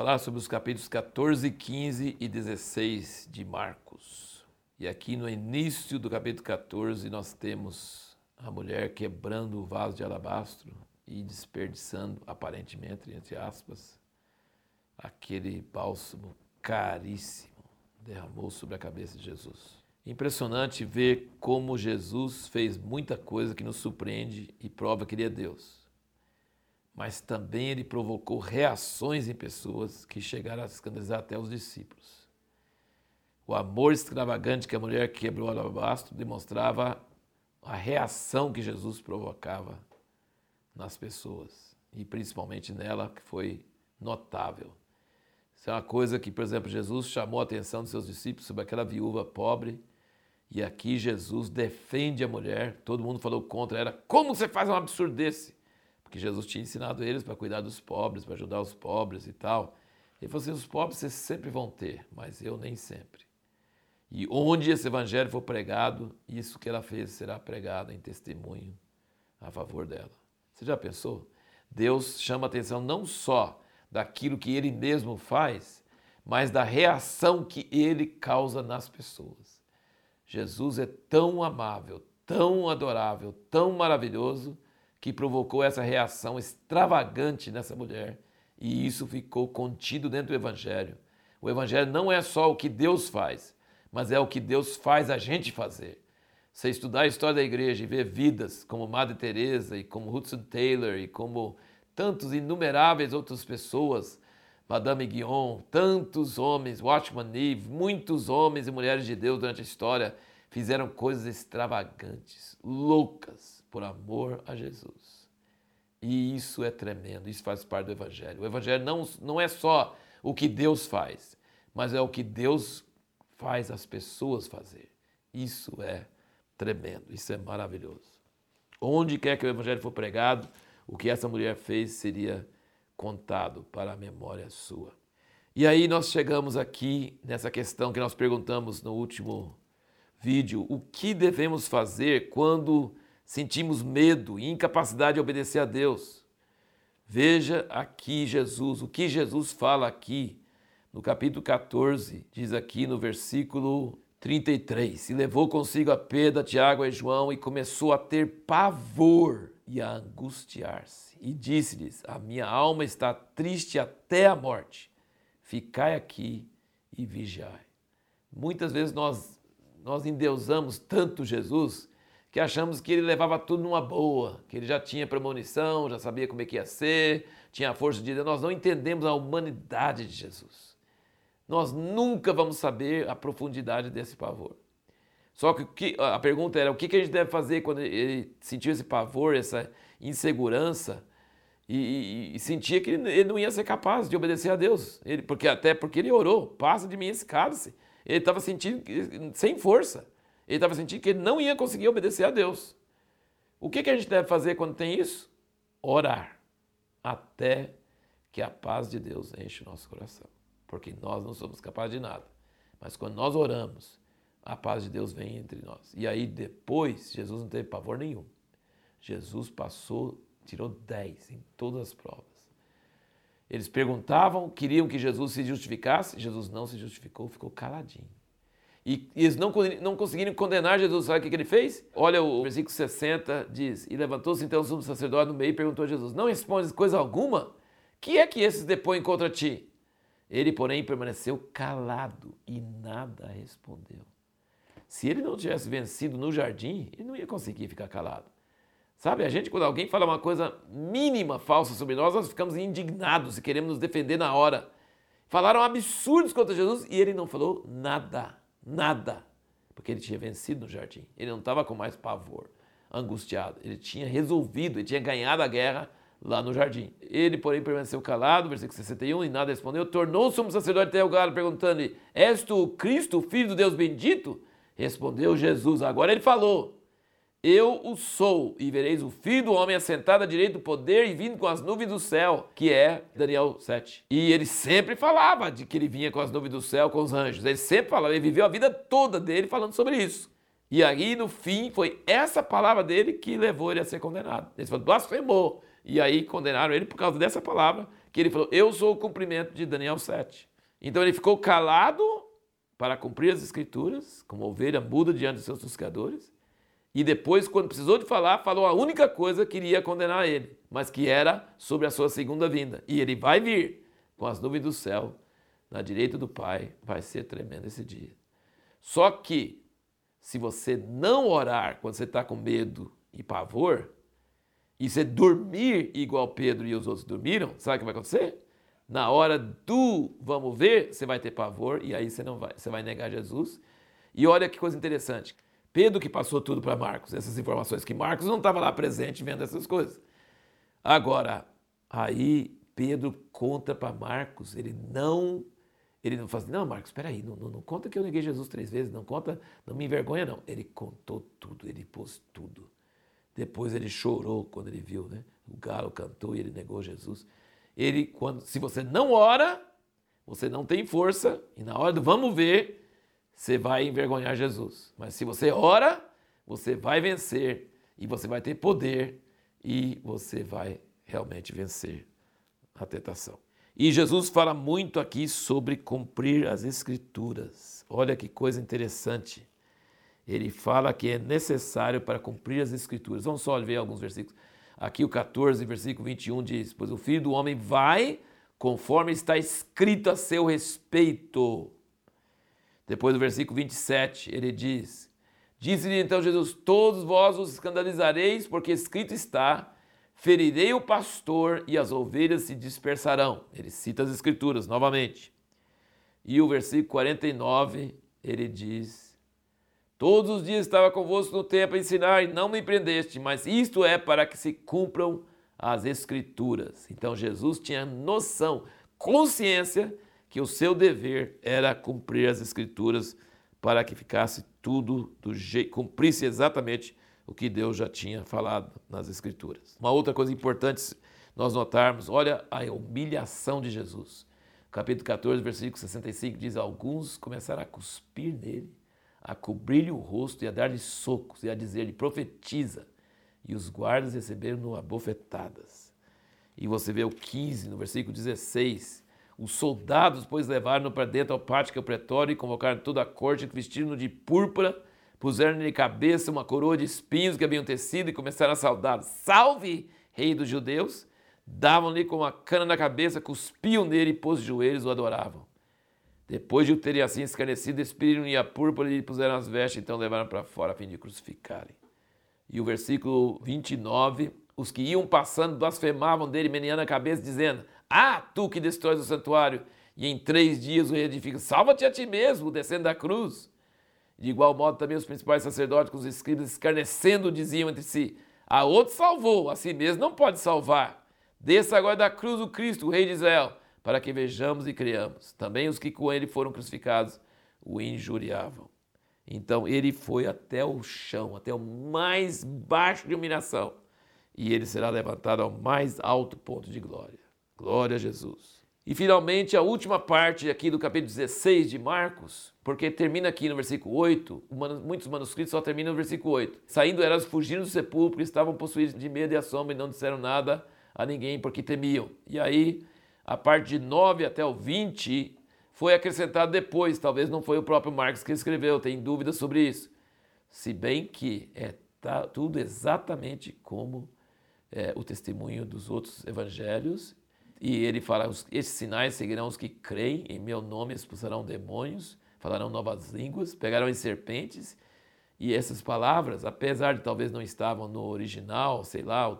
falar sobre os capítulos 14, 15 e 16 de Marcos. E aqui no início do capítulo 14 nós temos a mulher quebrando o vaso de alabastro e desperdiçando, aparentemente, entre aspas, aquele bálsamo caríssimo derramou sobre a cabeça de Jesus. Impressionante ver como Jesus fez muita coisa que nos surpreende e prova que ele é Deus. Mas também ele provocou reações em pessoas que chegaram a escandalizar até os discípulos. O amor extravagante que a mulher quebrou o alabastro demonstrava a reação que Jesus provocava nas pessoas e principalmente nela, que foi notável. Isso é uma coisa que, por exemplo, Jesus chamou a atenção dos seus discípulos sobre aquela viúva pobre. E aqui Jesus defende a mulher. Todo mundo falou contra. Era como você faz um absurdo desse? Porque Jesus tinha ensinado eles para cuidar dos pobres, para ajudar os pobres e tal. Ele falou assim: os pobres vocês sempre vão ter, mas eu nem sempre. E onde esse evangelho for pregado, isso que ela fez será pregado em testemunho a favor dela. Você já pensou? Deus chama atenção não só daquilo que ele mesmo faz, mas da reação que ele causa nas pessoas. Jesus é tão amável, tão adorável, tão maravilhoso, que provocou essa reação extravagante nessa mulher. E isso ficou contido dentro do Evangelho. O Evangelho não é só o que Deus faz, mas é o que Deus faz a gente fazer. Você estudar a história da igreja e ver vidas como Madre Teresa e como Hudson Taylor e como tantos inumeráveis outras pessoas, Madame Guion, tantos homens, Watchman Nee, muitos homens e mulheres de Deus durante a história fizeram coisas extravagantes, loucas, por amor a Jesus. E isso é tremendo, isso faz parte do Evangelho. O Evangelho não, não é só o que Deus faz, mas é o que Deus faz as pessoas fazer. Isso é tremendo, isso é maravilhoso. Onde quer que o Evangelho for pregado, o que essa mulher fez seria contado para a memória sua. E aí nós chegamos aqui nessa questão que nós perguntamos no último vídeo: o que devemos fazer quando sentimos medo e incapacidade de obedecer a Deus? Veja aqui Jesus, o que Jesus fala aqui no capítulo 14, diz aqui no versículo 33. E levou consigo a Pedro, a Tiago e João e começou a ter pavor e a angustiar-se. E disse-lhes: A minha alma está triste até a morte. Ficai aqui e vigiai. Muitas vezes nós, nós endeusamos tanto Jesus que achamos que ele levava tudo numa boa, que ele já tinha premonição, já sabia como é que ia ser, tinha a força de Deus. Nós não entendemos a humanidade de Jesus. Nós nunca vamos saber a profundidade desse pavor. Só que a pergunta era o que a gente deve fazer quando ele sentiu esse pavor, essa insegurança e, e, e sentia que ele não ia ser capaz de obedecer a Deus. Ele, porque Até porque ele orou, passa de mim esse cálice. Ele estava sentindo sem força. Ele estava sentindo que ele não ia conseguir obedecer a Deus. O que a gente deve fazer quando tem isso? Orar até que a paz de Deus enche o nosso coração. Porque nós não somos capazes de nada. Mas quando nós oramos, a paz de Deus vem entre nós. E aí depois, Jesus não teve pavor nenhum. Jesus passou, tirou 10 em todas as provas. Eles perguntavam, queriam que Jesus se justificasse, Jesus não se justificou, ficou caladinho. E eles não, não conseguiram condenar Jesus, sabe o que, que ele fez? Olha o versículo 60, diz, e levantou-se então o sumo sacerdote no meio e perguntou a Jesus, não respondes coisa alguma? Que é que esses depõem contra ti? Ele, porém, permaneceu calado e nada respondeu. Se ele não tivesse vencido no jardim, ele não ia conseguir ficar calado. Sabe, a gente, quando alguém fala uma coisa mínima falsa sobre nós, nós ficamos indignados e queremos nos defender na hora. Falaram absurdos contra Jesus e ele não falou nada, nada, porque ele tinha vencido no jardim. Ele não estava com mais pavor, angustiado. Ele tinha resolvido, ele tinha ganhado a guerra lá no jardim. Ele, porém, permaneceu calado, versículo 61, e nada respondeu. Tornou-se sumo sacerdote até o galo, perguntando-lhe: És tu o Cristo, o Filho do Deus bendito? Respondeu Jesus. Agora ele falou: Eu o sou, e vereis o filho do homem assentado à direita do poder e vindo com as nuvens do céu, que é Daniel 7. E ele sempre falava de que ele vinha com as nuvens do céu, com os anjos. Ele sempre falava, ele viveu a vida toda dele falando sobre isso. E aí, no fim, foi essa palavra dele que levou ele a ser condenado. Ele falou, blasfemou. E aí condenaram ele por causa dessa palavra que ele falou: Eu sou o cumprimento de Daniel 7. Então ele ficou calado para cumprir as escrituras, como ovelha muda diante dos seus buscadores. E depois, quando precisou de falar, falou a única coisa que iria condenar ele, mas que era sobre a sua segunda vinda. E ele vai vir com as nuvens do céu, na direita do Pai. Vai ser tremendo esse dia. Só que, se você não orar quando você está com medo e pavor, e você dormir igual Pedro e os outros dormiram, sabe o que vai acontecer? Na hora do vamos ver, você vai ter pavor e aí você não vai, você vai negar Jesus. E olha que coisa interessante. Pedro que passou tudo para Marcos, essas informações que Marcos não estava lá presente vendo essas coisas. Agora, aí Pedro conta para Marcos, ele não ele não assim, não, Marcos, espera aí, não, não, não, conta que eu neguei Jesus três vezes, não conta, não me envergonha não. Ele contou tudo, ele pôs tudo. Depois ele chorou quando ele viu, né? O galo cantou e ele negou Jesus. Ele, quando, se você não ora, você não tem força, e na hora do vamos ver, você vai envergonhar Jesus. Mas se você ora, você vai vencer, e você vai ter poder, e você vai realmente vencer a tentação. E Jesus fala muito aqui sobre cumprir as Escrituras. Olha que coisa interessante. Ele fala que é necessário para cumprir as Escrituras. Vamos só ver alguns versículos. Aqui o 14, versículo 21 diz: Pois o filho do homem vai conforme está escrito a seu respeito. Depois do versículo 27, ele diz: Disse-lhe então Jesus: Todos vós os escandalizareis, porque escrito está: Ferirei o pastor e as ovelhas se dispersarão. Ele cita as Escrituras novamente. E o versículo 49, ele diz: Todos os dias estava convosco no templo a ensinar e não me prendeste, mas isto é para que se cumpram as Escrituras. Então Jesus tinha noção, consciência, que o seu dever era cumprir as Escrituras para que ficasse tudo do jeito, cumprisse exatamente o que Deus já tinha falado nas Escrituras. Uma outra coisa importante nós notarmos, olha a humilhação de Jesus. Capítulo 14, versículo 65 diz: Alguns começaram a cuspir nele, a cobrir-lhe o rosto e a dar-lhe socos e a dizer-lhe: Profetiza. E os guardas receberam-no a bofetadas. E você vê o 15, no versículo 16. Os soldados, pois, levaram-no para dentro ao pátio que é o pretório e convocaram toda a corte, vestiram-no de púrpura puseram-lhe cabeça uma coroa de espinhos que haviam tecido e começaram a saudar: Salve, rei dos judeus! Davam-lhe com uma cana na cabeça, cuspiam nele e pôs joelhos o adoravam. Depois de o terem assim escarnecido, expeliram-lhe a púrpura e lhe puseram as vestes, então levaram para fora a fim de crucificarem. E o versículo 29, os que iam passando blasfemavam dele, meneando a cabeça, dizendo: Ah, tu que destróis o santuário e em três dias o reedificas, salva-te a ti mesmo, descendo da cruz. De igual modo, também os principais sacerdotes com os escribas, escarnecendo, diziam entre si: A outro salvou, a si mesmo não pode salvar. Desça agora da cruz o Cristo, o Rei de Israel, para que vejamos e creamos. Também os que com ele foram crucificados o injuriavam. Então ele foi até o chão, até o mais baixo de humilhação, e ele será levantado ao mais alto ponto de glória. Glória a Jesus. E finalmente a última parte aqui do capítulo 16 de Marcos, porque termina aqui no versículo 8, muitos manuscritos só terminam no versículo 8. Saindo elas fugiram do sepulcro, estavam possuídos de medo e assombro e não disseram nada a ninguém porque temiam. E aí a parte de 9 até o 20 foi acrescentado depois, talvez não foi o próprio Marcos que escreveu, tem dúvidas sobre isso. Se bem que é tá, tudo exatamente como é, o testemunho dos outros evangelhos e ele fala: esses sinais seguirão os que creem, em meu nome expulsarão demônios, falarão novas línguas, pegarão em serpentes. E essas palavras, apesar de talvez não estavam no original, sei lá,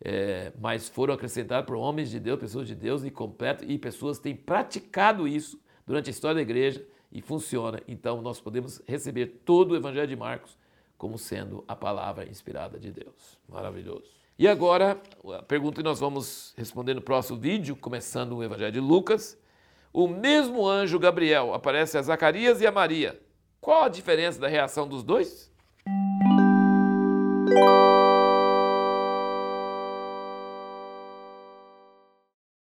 é, mas foram acrescentadas por homens de Deus, pessoas de Deus e completo, e pessoas têm praticado isso durante a história da igreja e funciona. Então nós podemos receber todo o Evangelho de Marcos como sendo a palavra inspirada de Deus. Maravilhoso. E agora, a pergunta que nós vamos responder no próximo vídeo, começando o Evangelho de Lucas. O mesmo anjo Gabriel aparece a Zacarias e a Maria. Qual a diferença da reação dos dois?